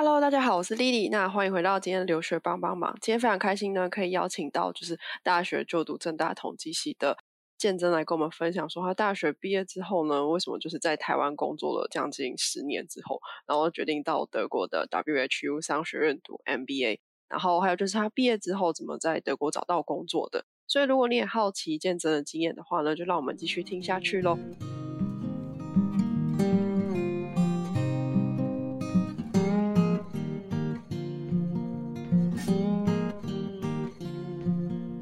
Hello，大家好，我是 Lily。那欢迎回到今天的留学帮帮忙。今天非常开心呢，可以邀请到就是大学就读正大统计系的建真来跟我们分享，说他大学毕业之后呢，为什么就是在台湾工作了将近十年之后，然后决定到德国的 WHU 商学院读 MBA。然后还有就是他毕业之后怎么在德国找到工作的。所以如果你也好奇建真的经验的话呢，就让我们继续听下去喽。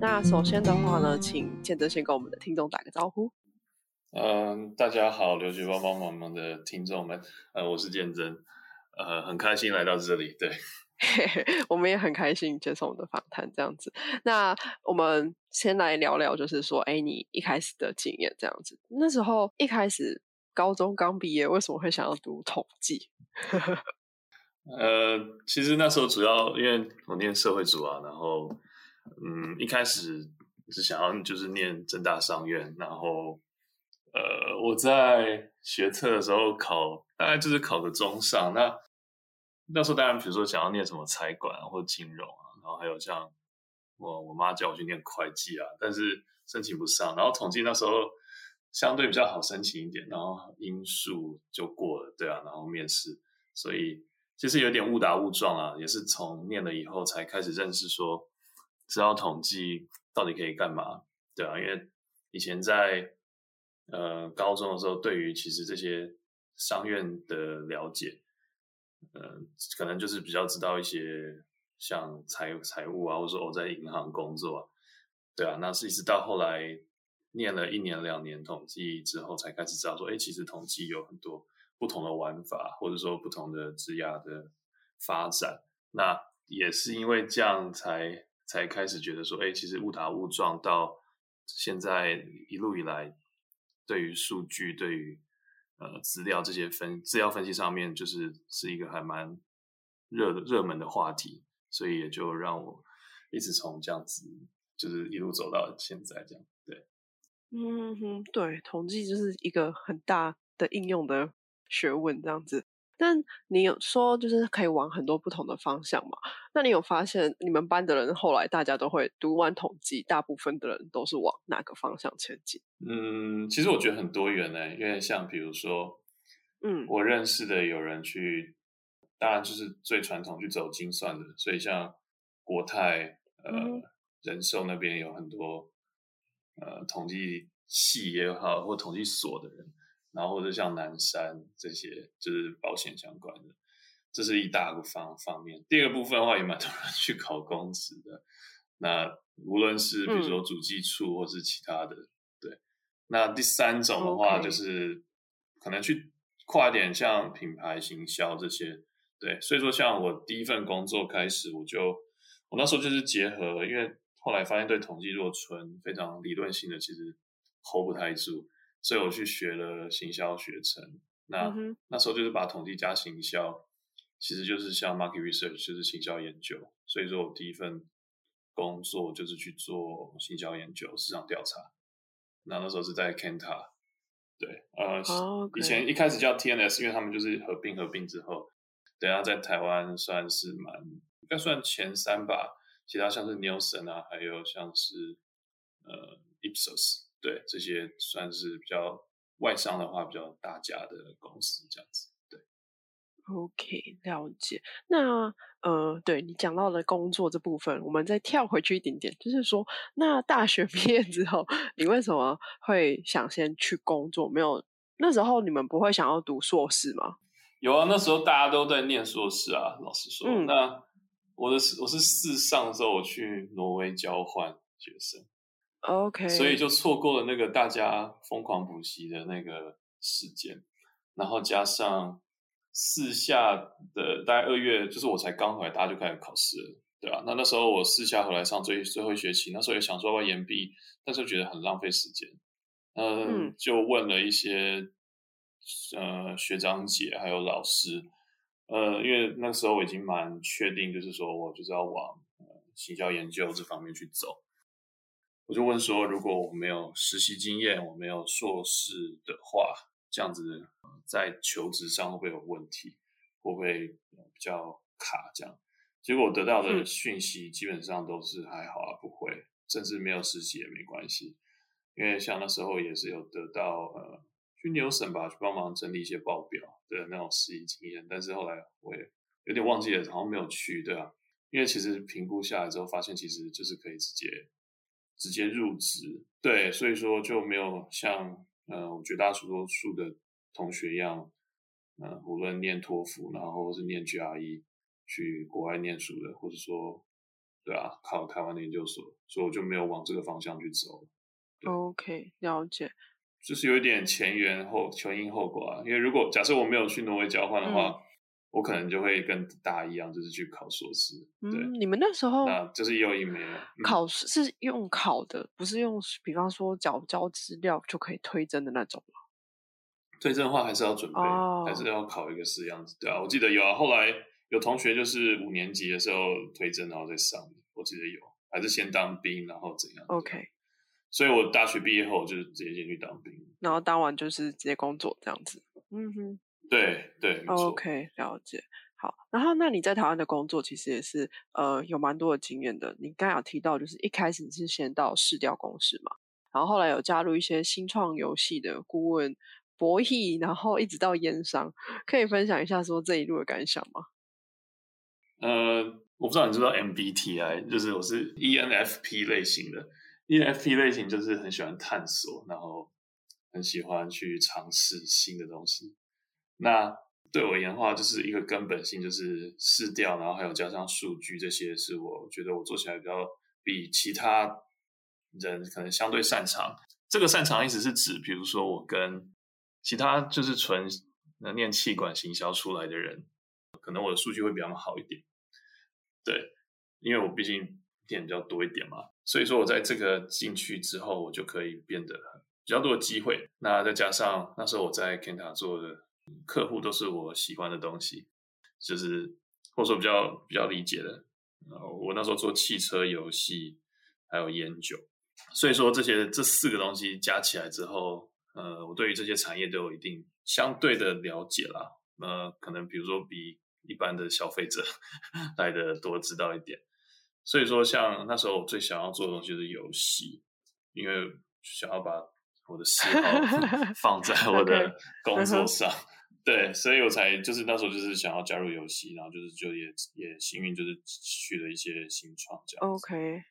那首先的话呢，请建真先跟我们的听众打个招呼。嗯，大家好，留学帮帮忙忙的听众们，呃，我是建真，呃，很开心来到这里。对，我们也很开心接受我们的访谈，这样子。那我们先来聊聊，就是说，哎，你一开始的经验这样子。那时候一开始高中刚毕业，为什么会想要读统计？呃，其实那时候主要因为我念社会组啊，然后。嗯，一开始是想要就是念正大商院，然后呃，我在学测的时候考，大概就是考个中上。那那时候当然，比如说想要念什么财管或金融啊，然后还有像我我妈叫我去念会计啊，但是申请不上。然后统计那时候相对比较好申请一点，然后因数就过了，对啊，然后面试，所以其实有点误打误撞啊，也是从念了以后才开始认识说。知道统计到底可以干嘛？对啊，因为以前在呃高中的时候，对于其实这些商院的了解，呃，可能就是比较知道一些像财财务啊，或者说我在银行工作，啊对啊，那是一直到后来念了一年两年统计之后，才开始知道说，哎，其实统计有很多不同的玩法，或者说不同的职涯的发展。那也是因为这样才。才开始觉得说，哎，其实误打误撞到现在一路以来，对于数据、对于呃资料这些分资料分析上面，就是是一个还蛮热热门的话题，所以也就让我一直从这样子，就是一路走到现在这样。对，嗯哼，对，统计就是一个很大的应用的学问，这样子。但你有说就是可以往很多不同的方向嘛？那你有发现你们班的人后来大家都会读完统计，大部分的人都是往哪个方向前进？嗯，其实我觉得很多元呢，因为像比如说，嗯，我认识的有人去，当然就是最传统去走精算的，所以像国泰、呃，人寿那边有很多呃统计系也好，或统计所的人。然后或者像南山这些，就是保险相关的，这是一大个方方面。第二个部分的话，也蛮多人 去考公职的。那无论是比如说主计处或是其他的，对。那第三种的话，就是可能去跨点，像品牌行销这些，对。所以说，像我第一份工作开始，我就我那时候就是结合，因为后来发现对统计若纯非常理论性的，其实 hold 不太住。所以我去学了行销学程，那那时候就是把统计加行销，其实就是像 market research，就是行销研究。所以说我第一份工作就是去做行销研究、市场调查。那那时候是在 Kanta，对，呃，以前一开始叫 TNS，因为他们就是合并合并之后，等下在台湾算是蛮应该算前三吧。其他像是 Nielsen 啊，还有像是呃 Ipsos。对这些算是比较外商的话，比较大家的公司这样子。对，OK，了解。那呃，对你讲到的工作这部分，我们再跳回去一点点，就是说，那大学 毕业之后，你为什么会想先去工作？没有那时候你们不会想要读硕士吗？有啊，那时候大家都在念硕士啊。老实说，那我的我是四上时候我去挪威交换学生。OK，所以就错过了那个大家疯狂补习的那个时间，然后加上四下的大概二月，就是我才刚回来，大家就开始考试了，对吧？那那时候我四下回来上最最后一学期，那时候也想说要延毕，但是觉得很浪费时间，嗯，就问了一些呃学长姐还有老师，呃，因为那时候我已经蛮确定，就是说我就是要往呃行销研究这方面去走。我就问说，如果我没有实习经验，我没有硕士的话，这样子在求职上会不会有问题？会不会比较卡这样。结果得到的讯息基本上都是还好啊，不会，甚至没有实习也没关系。因为像那时候也是有得到呃去牛省吧，去帮忙整理一些报表的那种实习经验，但是后来我也有点忘记了，好像没有去，对啊。因为其实评估下来之后，发现其实就是可以直接直接入职，对，所以说就没有像呃我绝大多数的同学一样，呃，无论念托福，然后是念 GRE 去国外念书的，或者说对啊考台湾的研究所，所以我就没有往这个方向去走。OK，了解，就是有一点前缘后前因后果啊。因为如果假设我没有去挪威交换的话。我可能就会跟大家一样，就是去考硕士。对，你们那时候那就是又一枚考试是用考的，不是用比方说交交资料就可以推甄的那种吗？推甄的话还是要准备，还是要考一个试样子。对啊，我记得有啊。后来有同学就是五年级的时候推甄，然后再上。我记得有，还是先当兵，然后怎样？OK。所以我大学毕业后就是直接进去当兵，然后当完就是直接工作这样子。嗯哼。对对，OK，了解。好，然后那你在台湾的工作其实也是呃有蛮多的经验的。你刚有提到，就是一开始你是先到市调公司嘛，然后后来有加入一些新创游戏的顾问博弈，然后一直到烟商，可以分享一下说这一路的感想吗？呃，我不知道你知道 MBTI，就是我是 ENFP 类型的，ENFP 类型就是很喜欢探索，然后很喜欢去尝试新的东西。那对我而言的话，就是一个根本性，就是试调，然后还有加上数据，这些是我觉得我做起来比较比其他人可能相对擅长。这个擅长意思是指，比如说我跟其他就是纯念气管行销出来的人，可能我的数据会比他们好一点。对，因为我毕竟店比较多一点嘛，所以说我在这个进去之后，我就可以变得比较多的机会。那再加上那时候我在 Kenta 做的。客户都是我喜欢的东西，就是或者说比较比较理解的。然后我那时候做汽车游戏，还有烟酒，所以说这些这四个东西加起来之后，呃，我对于这些产业都有一定相对的了解啦。呃，可能比如说比一般的消费者 来的多知道一点。所以说，像那时候我最想要做的东西是游戏，因为想要把我的嗜好 放在我的 工作上。对，所以我才就是那时候就是想要加入游戏，然后就是就也也幸运就是去了一些新创这样。OK，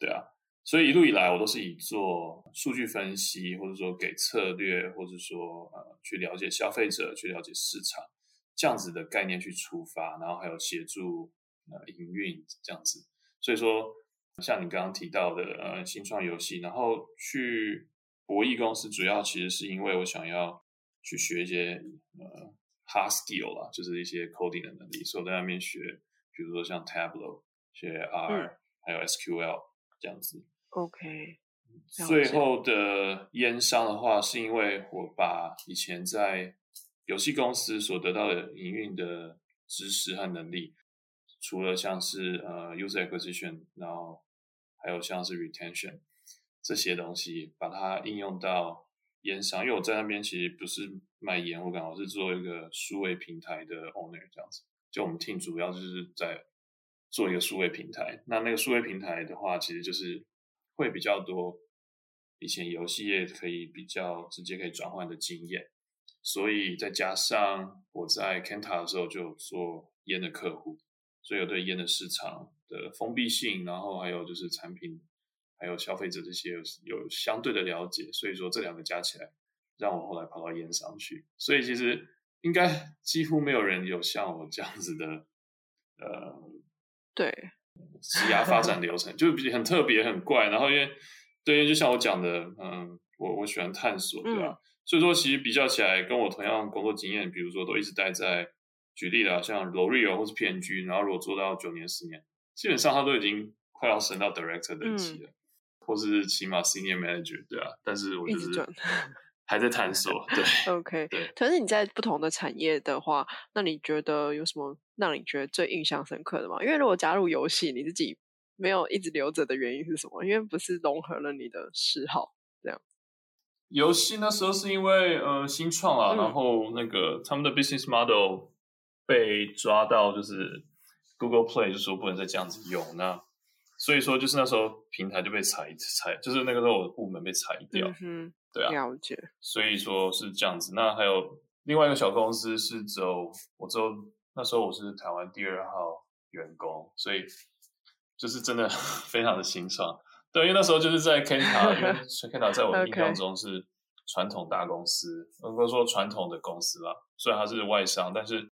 对啊，所以一路以来我都是以做数据分析，或者说给策略，或者说呃去了解消费者、去了解市场这样子的概念去出发，然后还有协助呃营运这样子。所以说像你刚刚提到的呃新创游戏，然后去博弈公司，主要其实是因为我想要。去学一些呃 hard skill 啦，就是一些 coding 的能力，所以在那边学，比如说像 Tableau、学 R，还有 SQL 这样子。OK。最后的烟商的话，是因为我把以前在游戏公司所得到的营运的知识和能力，除了像是呃 user acquisition，然后还有像是 retention 这些东西，把它应用到。烟商，因为我在那边其实不是卖烟，我刚好是做一个数位平台的 owner 这样子。就我们 team 主要就是在做一个数位平台。那那个数位平台的话，其实就是会比较多以前游戏业可以比较直接可以转换的经验。所以再加上我在 Kenta 的时候就做烟的客户，所以我对烟的市场的封闭性，然后还有就是产品。还有消费者这些有有相对的了解，所以说这两个加起来，让我后来跑到烟商去。所以其实应该几乎没有人有像我这样子的，呃，对，职涯发展流程就比很特别很怪。然后因为对，就像我讲的，嗯，我我喜欢探索，对吧？所以说其实比较起来，跟我同样工作经验，比如说都一直待在，举例啦，像 L'Oreal 或是 PNG，然后如果做到九年十年，基本上他都已经快要升到 Director 等级了。或是起码 senior manager 对啊，但是我就是 还在探索。对，OK，对。可是你在不同的产业的话，那你觉得有什么让你觉得最印象深刻的吗？因为如果加入游戏，你自己没有一直留着的原因是什么？因为不是融合了你的嗜好这样。游戏那时候是因为呃新创啊，然后那个他们的 business model 被抓到，就是 Google Play 就说不能再这样子用，那所以说就是那时候平台就被裁裁，就是那个时候我的部门被裁掉，嗯对啊，了解。所以说是这样子。那还有另外一个小公司是只有我只有那时候我是台湾第二号员工，所以就是真的 非常的心酸。对，因为那时候就是在 Kenta，因为 Kenta 在我的印象中是传统大公司，或者说传统的公司啦。虽然它是外商，但是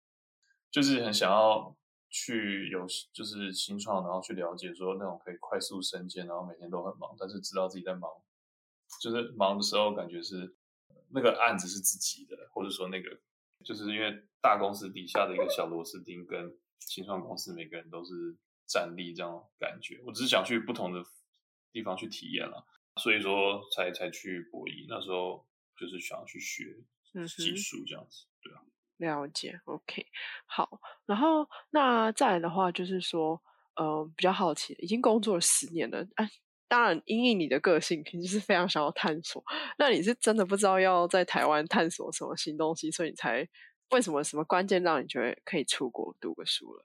就是很想要去有就是新创，然后去了解说那种可以快速升迁，然后每天都很忙，但是知道自己在忙，就是忙的时候感觉是那个案子是自己的，或者说那个就是因为大公司底下的一个小螺丝钉，跟新创公司每个人都是站立这样感觉。我只是想去不同的。地方去体验了，所以说才才去博弈。那时候就是想要去学技术这样子，对啊。了解，OK，好。然后那再来的话，就是说，呃，比较好奇，已经工作了十年了，哎，当然，因应你的个性，肯定是非常想要探索。那你是真的不知道要在台湾探索什么新东西，所以你才为什么什么关键让你觉得可以出国读个书了？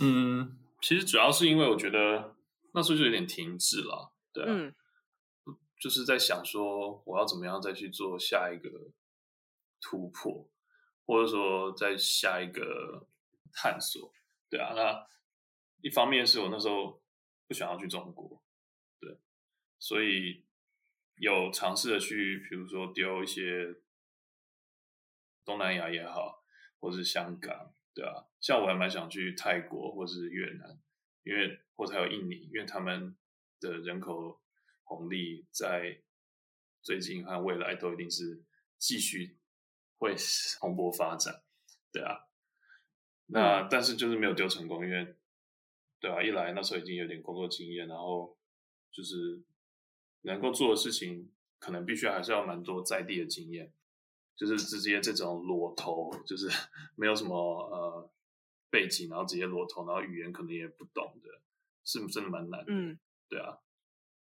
嗯，其实主要是因为我觉得。那时候就有点停滞了，对啊，就是在想说我要怎么样再去做下一个突破，或者说在下一个探索，对啊。那一方面是我那时候不想要去中国，对，所以有尝试的去，比如说丢一些东南亚也好，或是香港，对啊，像我还蛮想去泰国或者是越南。因为或者还有印尼，因为他们的人口红利在最近和未来都一定是继续会 蓬勃发展，对啊。那但是就是没有丢成功，因为对啊，一来那时候已经有点工作经验，然后就是能够做的事情，可能必须还是要蛮多在地的经验，就是直接这种裸投，就是 没有什么呃。背景，然后直接裸投，然后语言可能也不懂的，是真的蛮难的。嗯，对啊，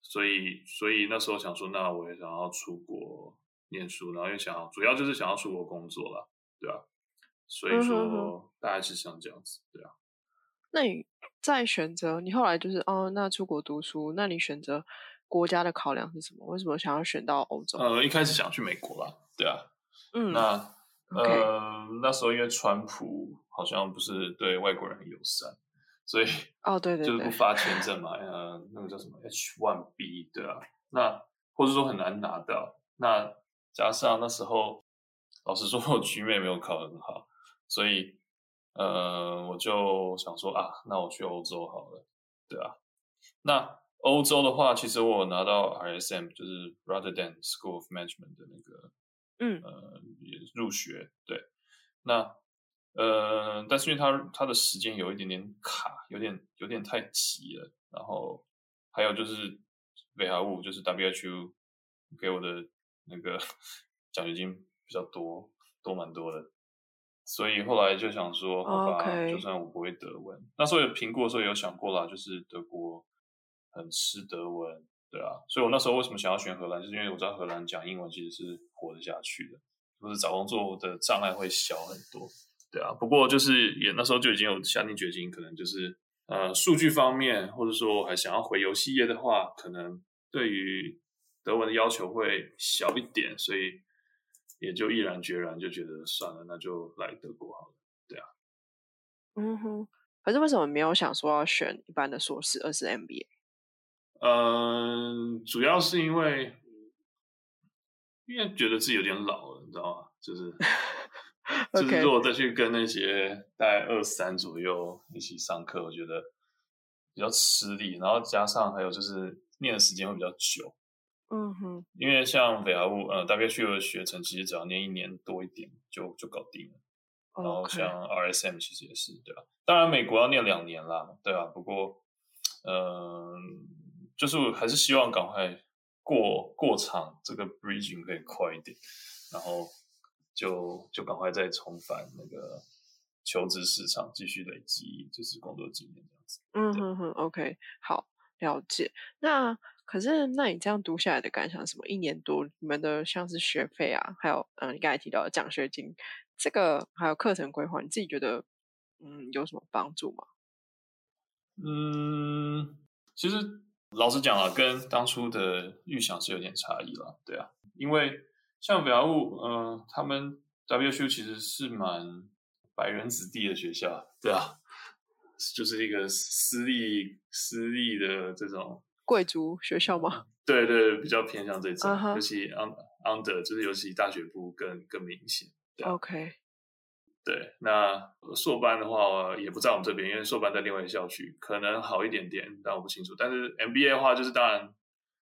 所以所以那时候想说，那我也想要出国念书，然后又想要，主要就是想要出国工作了，对啊，所以说大概是像这样子，对啊。那你在选择，你后来就是哦，那出国读书，那你选择国家的考量是什么？为什么想要选到欧洲？呃，一开始想去美国啦，对啊，嗯，那。呃，那时候因为川普好像不是对外国人很友善，所以哦对对，就是不发签证嘛，呃，那个叫什么 H one B 对啊，那或者说很难拿到，那加上那时候老实说我局面没有考很好，所以呃我就想说啊，那我去欧洲好了，对啊，那欧洲的话，其实我拿到 RSM 就是 Rotterdam School of Management 的那个。嗯，入学对，那呃，但是因为他他的时间有一点点卡，有点有点太急了，然后还有就是北海物，就是 WHO 给我的那个奖学金比较多，多蛮多的，所以后来就想说，好吧，就算我不会德文，那时候有评估的时候有想过啦，就是德国很吃德文。对啊，所以我那时候为什么想要选荷兰，就是因为我知道荷兰讲英文其实是活得下去的，就是找工作的障碍会小很多。对啊，不过就是也那时候就已经有下定决心，可能就是呃数据方面，或者说我还想要回游戏业的话，可能对于德文的要求会小一点，所以也就毅然决然就觉得算了，那就来德国好了。对啊，嗯哼，可是为什么没有想说要选一般的硕士，而是 MBA？嗯，主要是因为，因为觉得自己有点老了，你知道吗？就是，就是 如果再去跟那些大概二三左右一起上课，我觉得比较吃力。然后加上还有就是念的时间会比较久。嗯哼。因为像北华物呃 WQ 的学程，其实只要念一年多一点就就搞定了。然后像 RSM 其实也是对吧？当然美国要念两年啦，对吧？不过，嗯。就是还是希望赶快过过场，这个 bridging 可以快一点，然后就就赶快再重返那个求职市场，继续累积就是工作经验这样子。嗯哼哼，OK，好了解。那可是那你这样读下来的感想什么？一年多你们的像是学费啊，还有嗯你刚才提到的奖学金，这个还有课程规划，你自己觉得嗯有什么帮助吗？嗯，其实老实讲啊，跟当初的预想是有点差异了，对啊，因为像北澳物，嗯，他们 WSU 其实是蛮白人子弟的学校，对啊，就是一个私立私立的这种贵族学校吗？对对，比较偏向这种尤其 under 就是尤其大学部更更明显。OK，对，那硕班的话也不在我们这边，因为硕班在另外一个校区，可能好一点点，但我不清楚。但是 MBA 的话，就是当然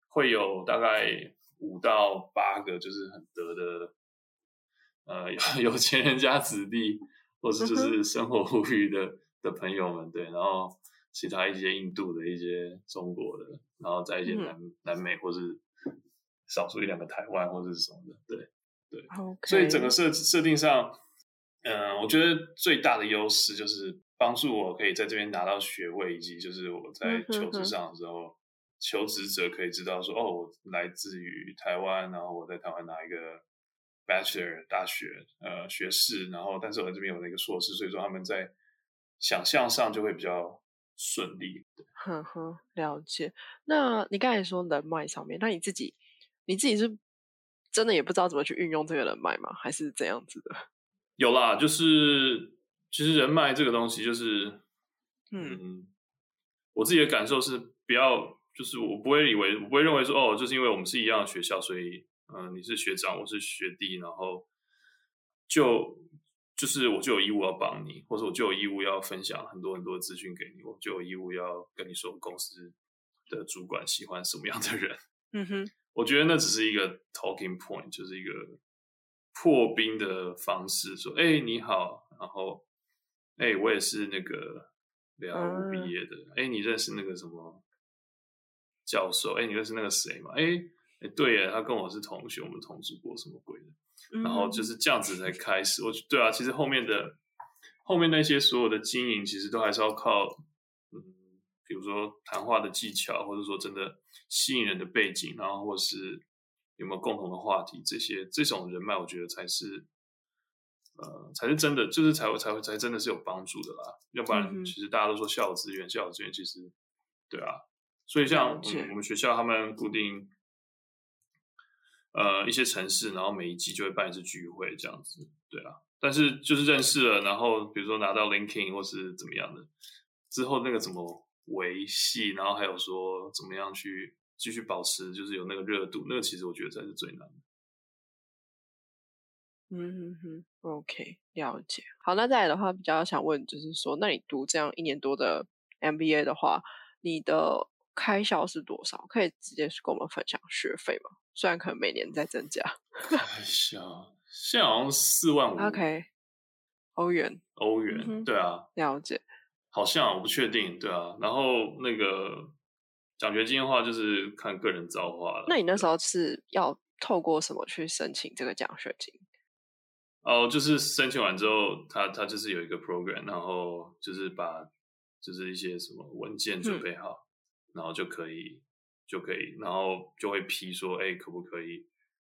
会有大概五到八个，就是很得的，呃，有 有钱人家子弟，或是就嗯是生活富裕的的朋友们，对，然后其他一些印度的一些中国的，然后在一些嗯。南、南美或是少数一两个台湾或者是什么的，对。OK，所以整个设设定上，嗯、我觉得最大的优势就是帮助我可以在这边拿到学位，以及就是我在求职上的时候，求职者可以知道说，哦，我来自于台湾，然后我在台湾拿一个 bachelor 大学呃学士，然后但是我在这边有那个硕士，所以说他们在想象上就会比较顺利。哼哼，了解。那你刚才说人脉上面，那你自己你自己是真的也不知道怎么去运用这个人脉吗？还是怎样子的？有啦，就是其实人脉这个东西，就是嗯嗯，我自己的感受是，不要就是我不会以为，我不会认为说，哦，就是因为我们是一样的学校，所以嗯、呃你是学长，我是学弟，然后就就是我就有义务要帮你，或者我就有义务要分享很多很多的资讯给你，我就有义务要跟你说公司的主管喜欢什么样的人。嗯哼，我觉得那只是一个 talking point，就是一个破冰的方式，说，哎、你好，然后，哎、我也是那个北澳嗯毕业的，哎、你认识那个什么教授？哎、你认识那个谁吗？哎、哎，对耶，他跟我是同学，我们同组过什么鬼的？然后嗯就是这样子才开始。我觉对啊，其实后面的后面那些所有的经营，其实都还是要靠，嗯，比如说谈话的技巧，或者说真的吸引人的背景，然后或是有没有共同的话题，这些这种人脉，我觉得才是。呃，才是真的，就是才会才会才真的是有帮助的啦。要不然，其实大家都说校友资源，校友资源其实，对啊。所以像嗯我们学校，他们固定呃一些城市，然后每一季就会办一次聚会这样子，对啊。但是就是认识了，然后比如说拿到 linking 或是怎么样的之后，那个怎么维系，然后还有说怎么样去继续保持，就是有那个热度，那个其实我觉得才是最难。嗯哼哼，OK，了解。好，那再来的话，比较想问，就是说，那你读这样一年多的 MBA 的话，你的开销是多少？可以直接跟我们分享学费吗？虽然可能每年在增加。开销现在好像四万五 OK，欧元，欧元，嗯对啊，了解。好像我不确定，对啊。然后那个奖学金的话，就是看个人造化了。那你那时候是要透过什么去申请这个奖学金？哦，就是申请完之后，他他就是有一个 program，然后就是把就是一些什么文件准备好，然后就可以就可以，然后就会批说，哎，可不可以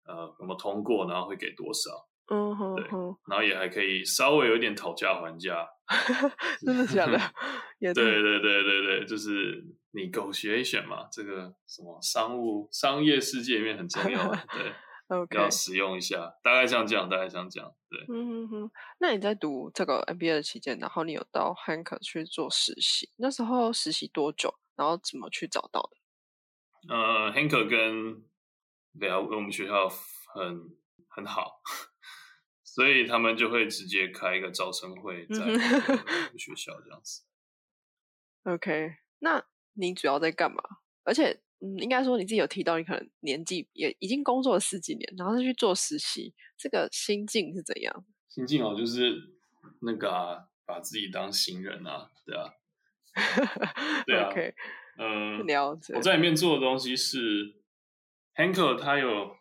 呃有没有通过，然后会给多少，嗯哼对哼，然后也还可以稍微有一点讨价还价。真的假的？也对太对对对对，就是 negotiation 嘛，这个什么商务商业世界里面很重要嘛，对。OK。要使用一下，大概像这样，大概像这样，对。嗯哼哼，那你在读这个 MBA 的期间，然后你有到 Hank 去做实习，那时候实习多久？然后怎么去找到的？呃，Hank 跟聊跟我们学校很很好，所以他们就会直接开一个招生会在学校这样子。OK，那你主要在干嘛？而且，嗯，应该说你自己有提到，你可能年纪也已经工作了十几年，然后再去做实习，这个心境是怎样？心境哦，就是那个啊，把自己当新人啊，对啊，对啊 OK，嗯、了解。我在里面做的东西是 h a n k e 它有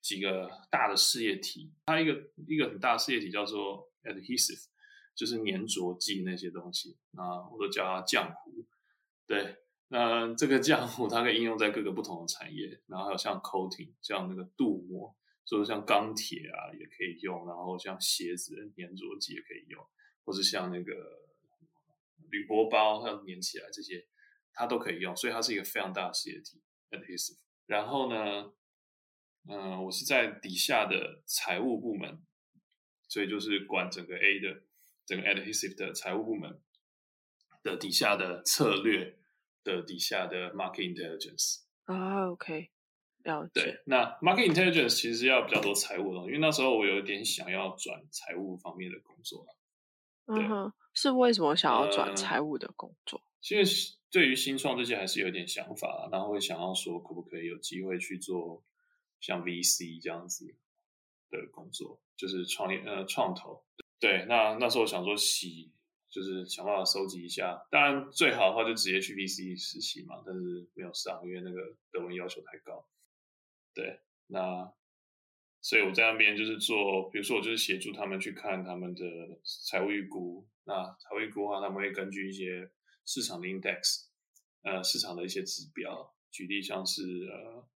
几个大的事业体，它一个一个很大的事业体叫做 adhesive，就是粘着剂那些东西，那我都叫它浆糊。对，那这个浆糊它可以应用在各个不同的产业，然后还有像 coating，像那个镀膜，所以像钢铁啊也可以用，然后像鞋子的粘着剂也可以用，或是像那个铝箔包要粘起来这些，它都可以用，所以它是一个非常大的事业体 adhesive。然后呢，嗯，我是在底下的财务部门，所以就是管整个 A 的整个 adhesive 的财务部门的底下的策略的底下的 market intelligence。啊，OK，了解。对，那 market intelligence 其实要比较多财务的因为那时候我有一点想要转财务方面的工作了。嗯哼，是为什么想要转呃财务的工作？其实对于新创这些还是有点想法，然后会想要说可不可以有机会去做像 VC 这样子的工作，就是创业呃创投。对，那那时候想说洗，就是想办法收集一下。当然最好的话就直接去 VC 实习嘛，但是没有上，因为那个德文要求太高。对，那所以我在那边就是做，比如说我就是协助他们去看他们的财务预估。那财务预估的话，他们会根据一些市场的 index，呃，市场的一些指标，举例像是呃，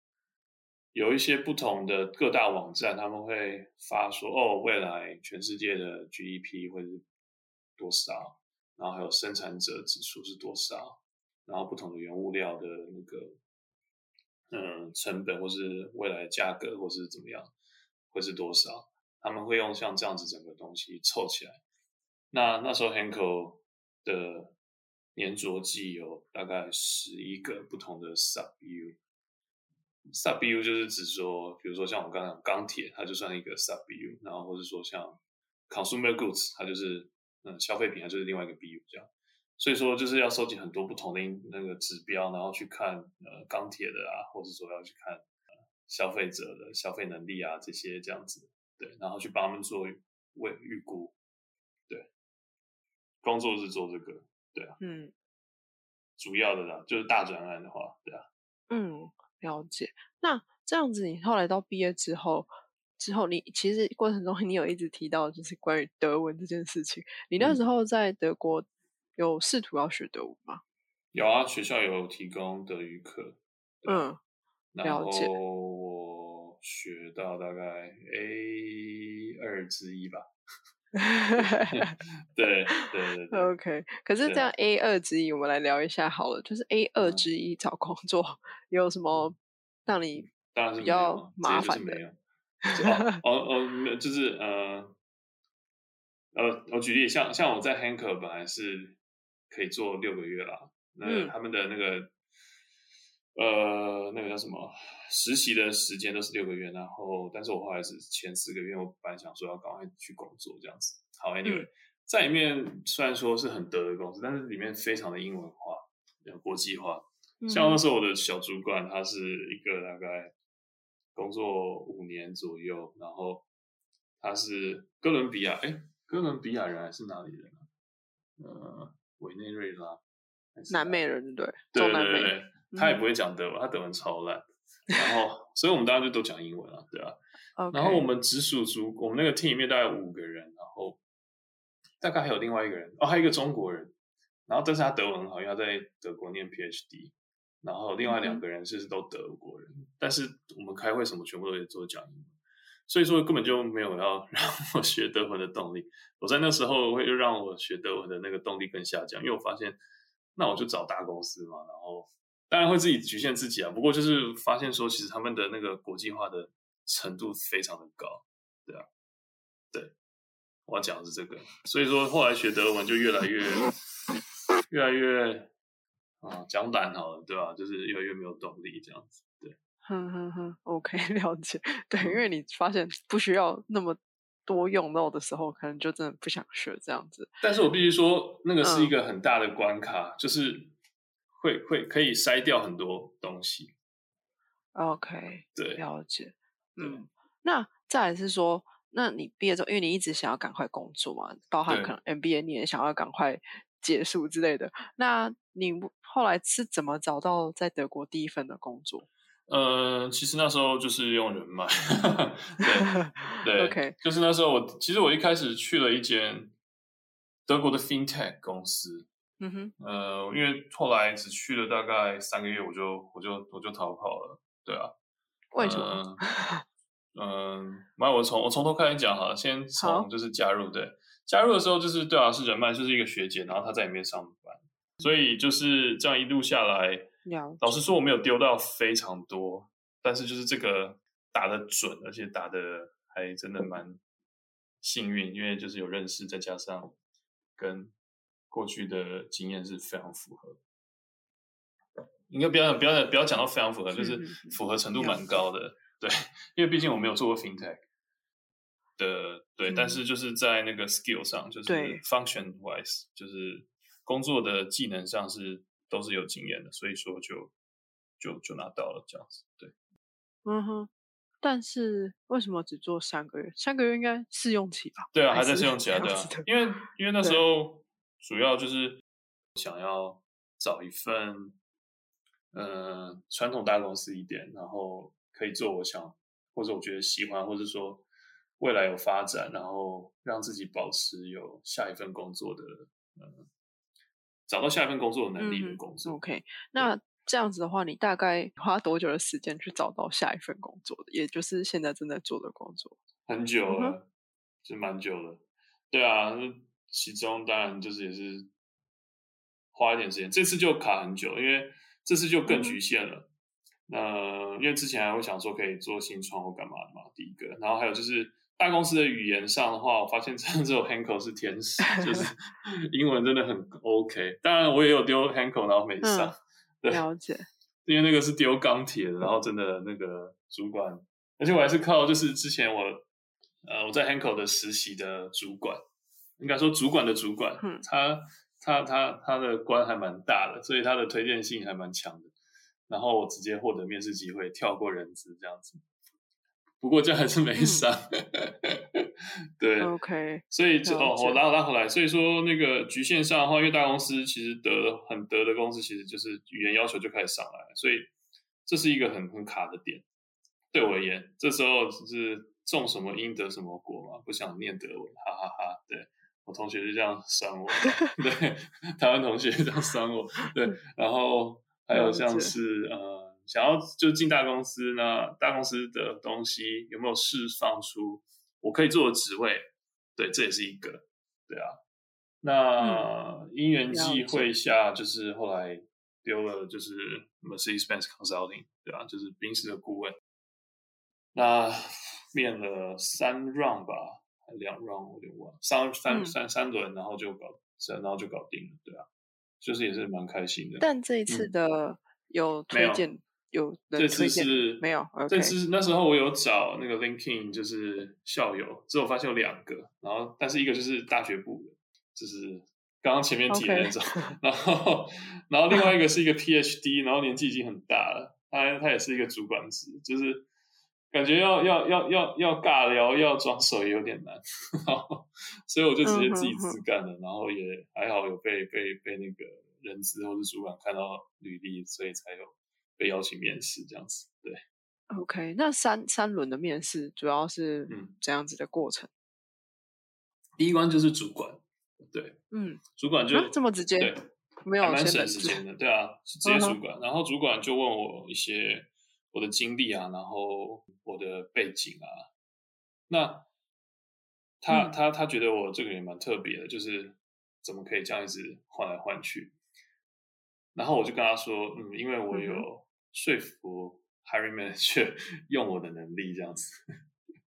有一些不同的各大网站，他们会发说，哦，未来全世界的 GDP 会是多少，然后还有生产者指数是多少，然后不同的原物料的那个，嗯，成本或是未来价格或是怎么样，会是多少？他们会用像这样子整个东西凑起来。那那时候，Hankel 的粘着剂有大概十一个不同的 subu。subu 就是指说，比如说像我刚刚讲钢铁，它就算一个 subu，然后或者说像 consumer goods，它就是嗯消费品，它就是另外一个 BU 这样。所以说就是要收集很多不同的那个指标，然后去看呃钢铁的啊，或者说要去看、消费者的消费能力啊这些这样子，对，然后去帮他们做未预估，对，工作是做这个，对啊，嗯主要的啦，就是大专案的话，对啊，嗯，了解。那这样子，你后来到毕业之后，之后你其实过程中你有一直提到，就是关于德文这件事情。你那嗯时候在德国有试图要学德文吗？有啊，学校有提供德语课，嗯然了解。后我学到大概 A 二之一吧，对对对对，OK，可是这样。A 二之一，我们来聊一下好了。就是 A 二嗯。之一找工作有什么让你比较麻烦的。哦哦哦，就是呃呃，我举例，像像我在 Hanker 本来是可以做六个月啦，那嗯。他们的那个呃那个叫什么实习的时间都是六个月，然后但是我后来是前四个月，我本来想说要赶快去工作这样子。好，anyway，、在里面虽然说是很德的公司，但是里面非常的英文化，呃国际化。像那嗯时候我的小主管，他是一个大概工作五年左右，然后他是哥伦比亚，哎，哥伦比亚人还是哪里人啊？呃，委内瑞拉，南美人对对对对，他也不嗯会讲德文，他德文超烂。然后，所以我们大家就都讲英文了，对啊。OK，然后我们直属主，我们那个 team 里面大概有五个人，然后大概还有另外一个人，哦，还有一个中国人，然后但是他德文很好，因为他在德国念 PhD，然后另外两个人是都德国人，但是我们开会什么全部都得做讲英文，所以说根本就没有要 让我学德文的动力。我在那时候会让我学德文的那个动力更下降，因为我发现，那我就找大公司嘛，然后当然会自己局限自己啊，不过就是发现说，其实他们的那个国际化的程度非常的高，对啊，对，我要讲的是这个，所以说后来学德文就越来越越来越啊讲懒好了，对吧？就是越来越没有动力这样子，对，哼哼哼，OK，了解。对，因嗯为你发现不需要那么多用到的时候，可能就真的不想学这样子。但是我必须说，那个是一嗯个很大的关卡，就是会会可以筛掉很多东西，OK，对，了解。嗯，那再来是说，那你毕业之后，因为你一直想要赶快工作嘛，包含可能 MBA 你也想要赶快结束之类的。那你后来是怎么找到在德国第一份的工作？呃，其实那时候就是用人脉，对 对 OK 就是那时候我其实我一开始去了一间德国的 FinTech 公司，嗯哼，呃，因为后来只去了大概三个月，我就我就我就逃跑了，对啊，为什么？嗯、呃，那我从我从头开始讲好了，先从就是加入对，加入的时候就是对啊，是人脉，就是一个学姐，然后她在里面上班，所以就是这样一路下来，老实说我没有丢到非常多，但是就是这个打的准，而且打的还真的蛮幸运，因为就是有认识，再加上跟过去的经验是非常符合。应该不要不要不要讲到非常符合，就是符合程度蛮高的，对，因为毕竟我没有做过 fintech。的对，但是就是在那个 skill 上，就是 function wise，就是工作的技能上是都是有经验的，所以说就就就拿到了这样子。对，嗯哼，但是为什么只做三个月？三个月应该试用期吧？对啊，还在试用期啊，对啊，因为因为那时候主要就是想要找一份嗯传统大公司一点，然后可以做我想或者我觉得喜欢，或者说。未来有发展，然后让自己保持有下一份工作的，嗯，找到下一份工作的能力的工作。OK，那这样子的话，你大概花多久的时间去找到下一份工作的？也就是现在正在做的工作？很久了，是蛮久了。对啊，其中当然就是也是花一点时间。这次就卡很久，因为这次就更局限了。那因为之前还会想说可以做新创或干嘛的嘛，第一个，然后还有就是。大公司的语言上的话，我发现真的只有 Hanko 是天使，就是 英文真的很 OK。当然我也有丢 Hanko，然后没上。了解。因为那个是丢钢铁的，然后真的那个主管，而且我还是靠就是之前我呃我在 Hanko 的实习的主管，应该说主管的主管，他他他他的官还蛮大的，所以他的推荐性还蛮强的。然后我直接获得面试机会，跳过人资这样子。不过这还是没上，对，OK，所以就哦，我拉拉回来，所以说那个局限上的话，因为大公司其实得很得的公司，其实就是语言要求就开始上来了，所以这是一个很很卡的点。对我而言，这时候是种什么因得什么果嘛，不想念德文，哈哈哈。对我 同学就这样酸我，对台湾同学这样酸我，对，然后还有像是呃。想要就进大公司，那大公司的东西有没有释放出我可以做的职位？对，这也是一个，对啊。那因缘际会下，就是后来丢了，就是 Mercedes-Benz Consulting，对啊，就是宾士的顾问。那面了三 round 吧，两 round 我有点忘，三三三三轮，然后就搞，然后就搞定了，对啊，就是也是蛮开心的。但这一次的有推荐。有这次是没有，这次那时候我有找那个 LinkedIn，就是校友，之后发现有两个，然后但是一个就是大学部的，就是刚刚前面提的那种，然后然后另外一个 是一个 PhD，然后年纪已经很大了，他他也是一个主管职，就是感觉要要要要要尬聊，要装熟也有点难，所以我就直接自己自干了，然后也还好有被被被那个人资或者主管看到履历，所以才有。被邀请面试这样子，对，OK，那三三轮的面试主要是嗯。这样子的过程。第一关就是主管，对，嗯，主管就这么直接，对，没有蛮省时间的，对啊，是直接主管，然后主管就问我一些我的经历啊，然后我的背景啊，那他他他觉得我这个人蛮特别的，就是怎么可以这样一直换来换去，然后我就跟他说，嗯，因为我有。说服 Harry Manager 用我的能力这样子，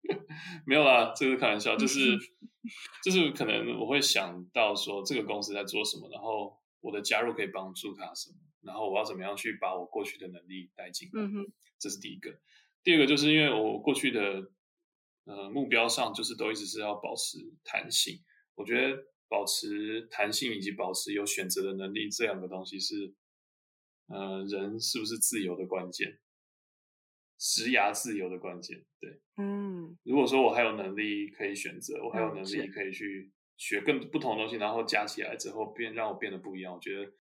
没有啦，这是开玩笑，就是就是可能我会想到说这个公司在做什么，然后我的加入可以帮助他什么，然后我要怎么样去把我过去的能力带进来，这是第一个。第二个就是因为我过去的呃目标上就是都一直是要保持弹性，我觉得保持弹性以及保持有选择的能力这两个东西是。呃，人是不是自由的关键？职涯自由的关键，对，嗯。如果说我还有能力可以选择，我还有能力可以去学更不同的东西，然后加起来之后变让我变得不一样，我觉得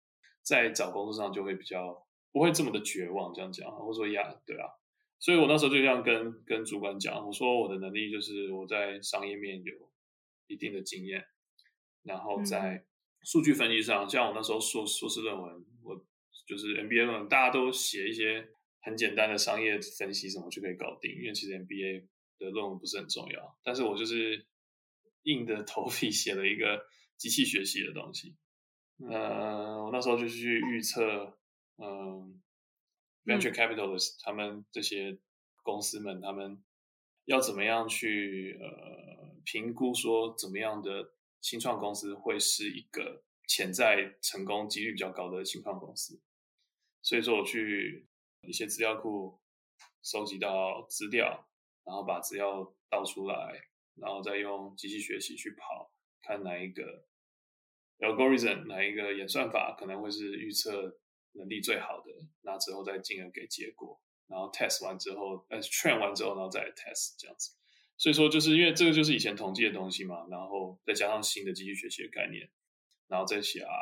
在找工作上就会比较不会这么的绝望。这样讲，或者说呀，对啊。所以我那时候就这样跟跟主管讲，我说我的能力就是我在商业面有一定的经验，然后在数据分析上，像我那时候硕硕士论文，我。就是 MBA 论文，大家都写一些很简单的商业分析什么就可以搞定，因为其实 MBA 的论文不是很重要。但是我就是硬着头皮写了一个机器学习的东西。呃，我那时候就去预测，嗯，venture capitalist 他们这些公司们，他们要怎么样去呃评估说怎么样的新创公司会是一个潜在成功几率比较高的新创公司。所以说，我去一些资料库收集到资料，然后把资料倒出来，然后再用机器学习去跑，看哪一个。algorithm 哪一个演算法可能会是预测能力最好的？那之后再进而给结果，然后 test 完之后，呃，train 完之后，然后再 test 这样子。所以说，就是因为这个就是以前统计的东西嘛，然后再加上新的机器学习的概念，然后再写啊，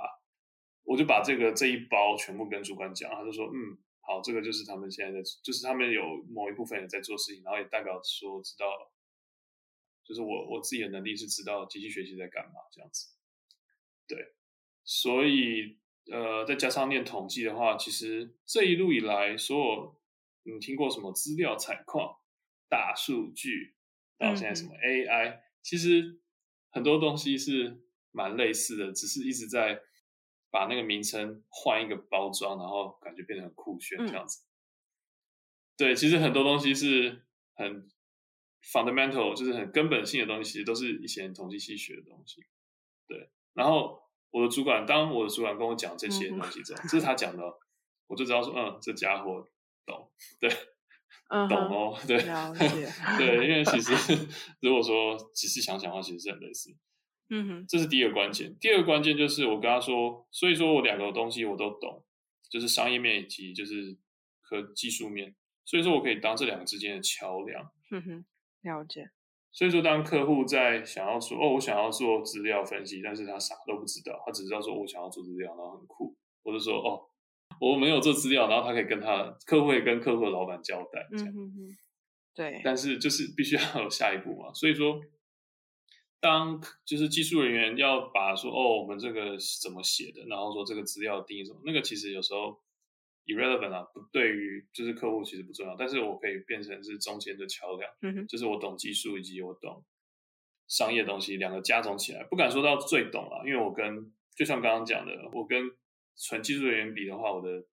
我就把这个这一包全部跟主管讲，他就说，嗯，好，这个就是他们现在在，就是他们有某一部分人在做事情，然后也代表说知道，就是我我自己的能力是知道机器学习在干嘛这样子。对，所以呃，再加上念统计的话，其实这一路以来，所有你听过什么资料采矿、大数据，到现在什么 AI，其实很多东西是蛮类似的，只是一直在把那个名称换一个包装，然后感觉变得很酷炫这样子。对，其实很多东西是很 fundamental，就是很根本性的东西，其实都是以前统计系学的东西。对。然后我的主管，当我的主管跟我讲这些东西之后，这是他讲的，我就知道说，嗯，这家伙懂，对，懂哦，对，了 解，对，因为其实 如果说仔细想想的话，其实是很类似。嗯哼，这是第一个关键。第二个关键就是我跟他说，所以说我两个东西我都懂，就是商业面以及就是和技术面，所以说我可以当这两个之间的桥梁。嗯哼，了解。所以说，当客户在想要说哦，我想要做资料分析，但是他啥都不知道，他只知道说我想要做资料，然后很酷，或者说哦，我没有做资料，然后他可以跟他客户会跟客户的老板交代，这样，对。但是就是必须 要有下一步嘛。所以说，当就是技术人员要把说哦，我们这个怎么写的，然后说这个资料定义什么，那个其实有时候。Irrelevant 啊，不对于就是客户其实不重要，但是我可以变成是中间的桥梁，嗯哼，就是我懂技术以及我懂商业东西，两个加总起来，不敢说到最懂啊，因为我跟就像刚刚讲的，我跟纯技术人员比的话，我的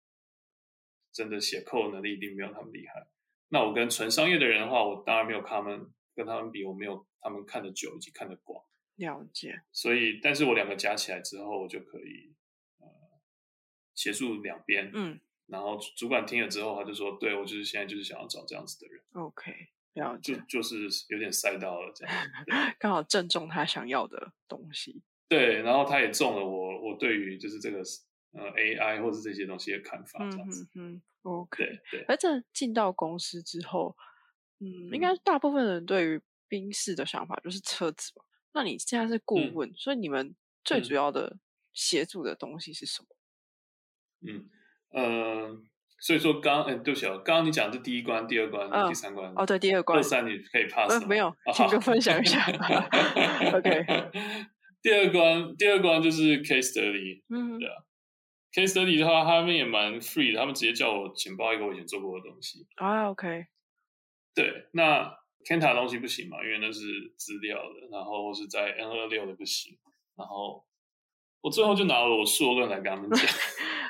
真的写扣能力一定没有他们厉害。那我跟纯商业的人的话，我当然没有他们跟他们比，我没有他们看的久以及看的广。了解。所以，但是我两个加起来之后，我就可以呃协助两边，嗯。然后主管听了之后，他就说：“对我就是现在就是想要找这样子的人。”OK，了解，就就是有点赛到了这样，刚好正中他想要的东西。对，然后他也中了我我对于就是这个呃 AI 或是这些东西的看法这样子。嗯 OK，对。而这进到公司之后，嗯，应该大部分人对于宾士的想法就是车子吧？那你现在是顾问，所以你们最主要的协助的东西是什么？嗯。嗯，所以说刚嗯，对不起哦，刚刚你讲的第一关、第二关、第三关哦，对，第二关二三你可以 pass 没有，请就分享一下。OK，第二关，第二关就是 case study，嗯，对啊，case study 的话，他们也蛮 free 的，他们直接叫我简报一个我以前做过的东西啊。OK，对，那 Kenta 东西不行嘛，因为那是资料的，然后或是在 N 二六的不行，然后。我最后就拿了我硕论来跟他们讲，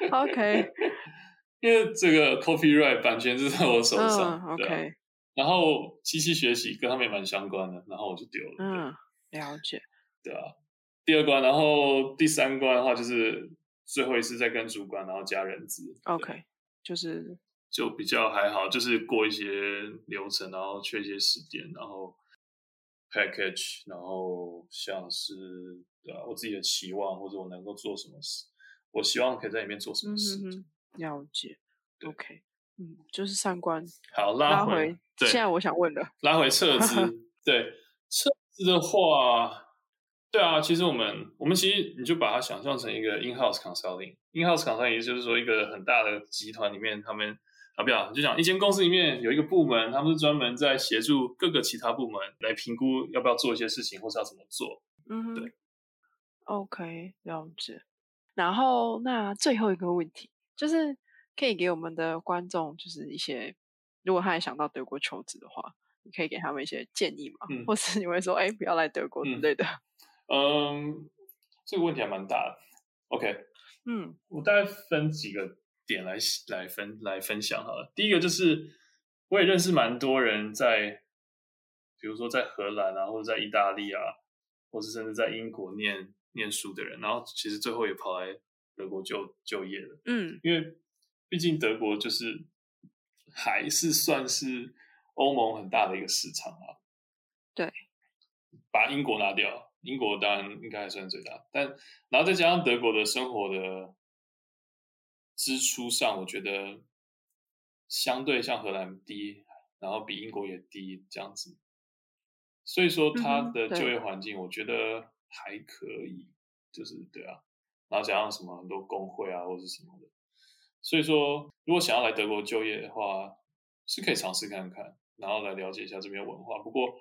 OK，因为这个 copyright 版权是在我手上，OK，然后机器学习跟他们也蛮相关的，然后我就丢了，嗯，了解，对啊，第二关，然后第三关的话就是最后一次再跟主管，然后加人资，OK，就是就比较还好，就是过一些流程，然后缺一些时间，然后 package，然后像是。对啊，我自己的期望或者我能够做什么事，我希望可以在里面做什么事。了解，OK，嗯，就是三观。好，拉回。现在我想问的，拉回撤资。对，撤资的话，对啊，其实我们我们其实你就把它想象成一个 in-house consulting。in-house consulting 也就是说一个很大的集团里面，他们啊，不要就讲一间公司里面有一个部门，他们是专门在协助各个其他部门来评估要不要做一些事情，或是要怎么做。嗯，对。OK，了解。然后，那最后一个问题就是，可以给我们的观众，就是一些，如果他也想到德国求职的话，你可以给他们一些建议吗？嗯或是你会说，哎，不要来德国之类的？嗯，这个问题还蛮大的。OK，嗯我大概分几个点来来分来分享好了。第一个就是，我也认识蛮多人在，比如说在荷兰啊，或者在意大利啊，或是甚至在英国念念书的人，然后其实最后也跑来德国就就业了。嗯因为毕竟德国就是还是算是欧盟很大的一个市场啊。对，把英国拿掉，英国当然应该还算最大，但然后再加上德国的生活的支出上，我觉得相对像荷兰低，然后比英国也低这样子。所以说它嗯哼对的就业环境，我觉得还可以，就是对啊，然后加上什么很多工会啊或者什么的，所以说如果想要来德国就业的话，是可以尝试看看，然后来了解一下这边文化。不过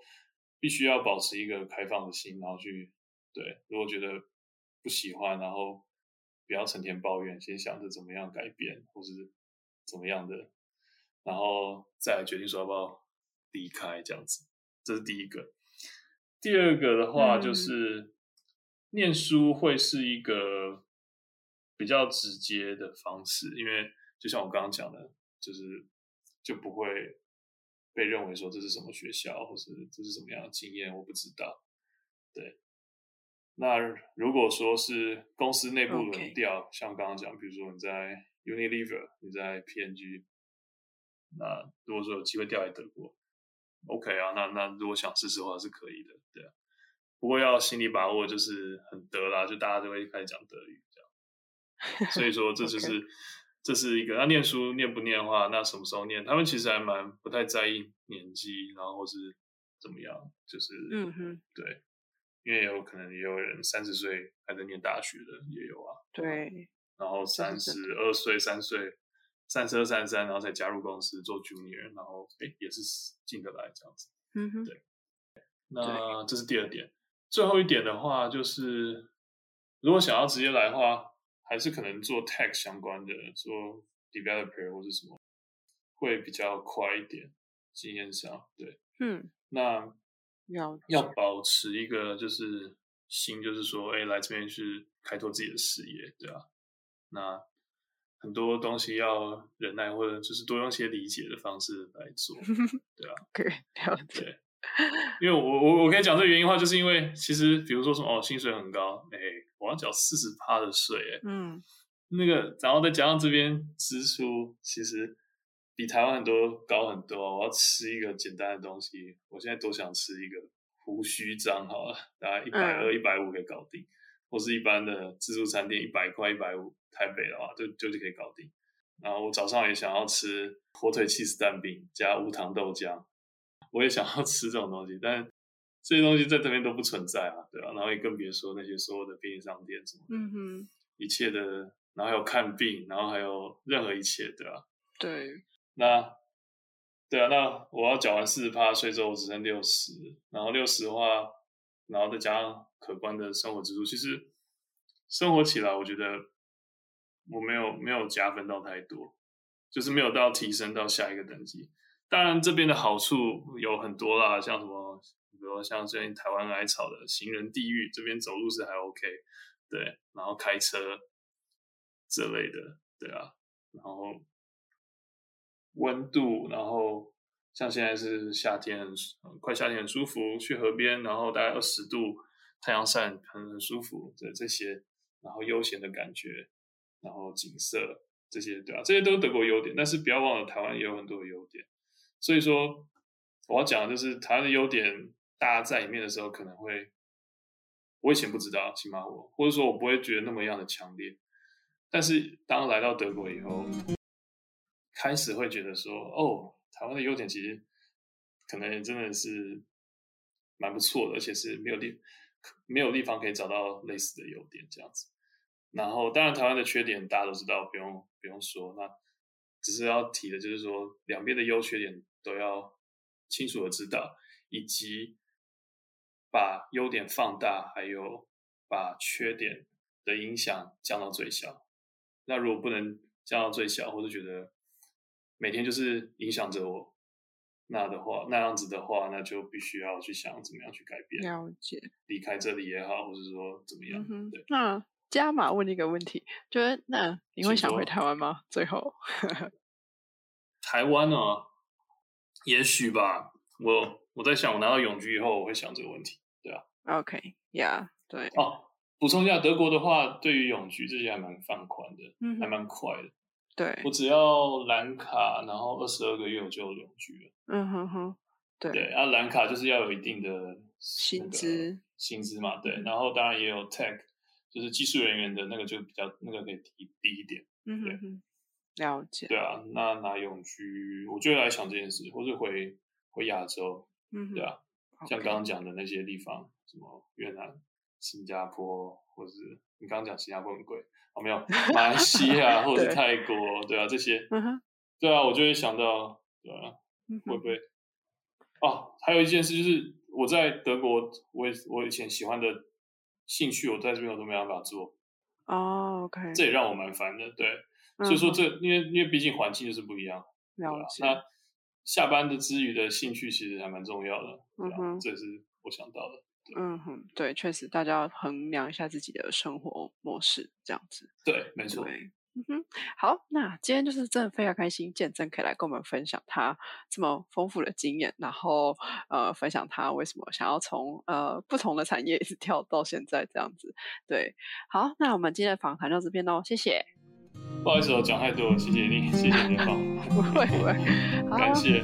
必须要保持一个开放的心，然后去对，如果觉得不喜欢，然后不要成天抱怨，先想着怎么样改变，或是怎么样的，然后再来决定说要不要离开这样子。这是第一个。第二个的话嗯就是、念书会是一个比较直接的方式，因为就像我刚刚讲的，就是就不会被认为说这是什么学校，或是这是什么样的经验，我不知道。对，那如果说是公司内部轮调像刚刚讲，比如说你在 Unilever，你在 P&G，那如果说有机会调来德国，OK 啊，那那如果想试试的话是可以的，对啊。不过要心里把握，就是很德啦，就大家都会开始讲德语这样。所以说这就 是这是一个，那念书念不念的话，那什么时候念？他们其实还蛮不太在意年纪，然后是怎么样，就是嗯哼，对，因为有可能也有人三十岁还在念大学的也有啊，对，然后是三十二岁、三岁、三十二、三十三，然后才加入公司做 junior，然后诶也是进得来这样子。嗯哼，对那这是第二点。最后一点的话，就是如果想要直接来的话，还是可能做 tech 相关的，做 developer 或是什么，会比较快一点，经验上对。嗯，那了解要保持一个就是心，就是说，哎，来这边去开拓自己的事业，对啊。那很多东西要忍耐，或者就是多用一些理解的方式来做，对啊。可以了解，对，因为我我我可以讲这个原因的话，就是因为其实比如说什么哦，薪水很高，哎，我要缴四十趴的税，哎，嗯那个然后再加上这边支出，其实比台湾很多高很多。我要吃一个简单的东西，我现在都想吃一个胡须章好了，大概一百二、一百五可以搞定，或是一般的自助餐店一百块、一百五，台北的话就就就可以搞定。然后我早上也想要吃火腿起司蛋饼加无糖豆浆，我也想要 吃这种东西，但这些东西在这边都不存在啊，对吧、然后也更别说那些所有的便利商店什么的，嗯哼，一切的，然后还有看病，然后还有任何一切，对吧、对，那对啊，那我要缴完四十趴税之后，我只剩六十，然后六十的话，然后再加上可观的生活支出，其实生活起来，我觉得我没有没有加分到太多，就是没有到提升到下一个等级。当然，这边的好处有很多啦，像什么，比如像最近台湾来炒的行人地狱，这边走路是还 OK，对，然后开车这类的，对啊，然后温度，然后像现在是夏天很，快夏天很舒服，去河边，然后大概二十度，太阳晒很很舒服，对这些，然后悠闲的感觉，然后景色这些，对啊，这些都是德国优点，但是不要忘了台湾也有很多的优点，所以说我要讲的就是台湾的优点，大家在里面的时候可能会，我以前不知道，起码我，或者说我不会觉得那么样的强烈，但是当来到德国以后。开始会觉得说，哦，台湾的优点其实可能真的是蛮不错的，而且是没有地没有地方可以找到类似的优点这样子。然后，当然台湾的缺点大家都知道，不用不用说。那只是要提的就是说，两边的优缺点都要清楚的知道，以及把优点放大，还有把缺点的影响降到最小。那如果不能降到最小，或者觉得每天就是影响着我，那的话，那样子的话，那就必须要去想怎么样去改变，了解。离开这里也好，或者说怎么样。对，那加码问你一个问题，就是那你会想回台湾吗？最后，台湾呢？也许吧。我我在想，我拿到永居以后，我会想这个问题。对啊。OK，Yeah，对。哦，补充一下，德国的话，对于永居这些还蛮放宽的，嗯，还蛮快的。对，我只要蓝卡，然后二十二个月我就永居了。嗯哼哼，对。对，啊，蓝卡就是要有一定的薪资，薪资嘛，对。然后当然也有 tech，就是技术人员的那个就比较那个可以低低一点。嗯哼哼，了解。对啊，那拿永居，我就来想这件事，或是回回亚洲，嗯，对啊，像刚刚讲的那些地方，什么越南、新加坡，或是你刚刚讲新加坡很贵。哦，没有，马来西亚 或者是泰国，对啊，这些，对啊，我就会想到，对啊，会不会？哦，还有一件事就是，我在德国，我我以前喜欢的兴趣，我在这边我都没办法做。哦，OK，这也让我蛮烦的，对。所以说，这因为因为毕竟环境就是不一样，了解。那下班的之余的兴趣其实还蛮重要的，嗯哼，这是我想到的。嗯哼，对，确实，大家要衡量一下自己的生活模式，这样子。对，没错。嗯哼，好，那今天就是真的非常开心，见证可以来跟我们分享他这么丰富的经验，然后呃，分享他为什么想要从呃不同的产业一直跳到现在这样子。对，好，那我们今天的访谈到这边喽，谢谢。不好意思，我讲太多，谢谢你，谢谢你的访。不会不会，感谢。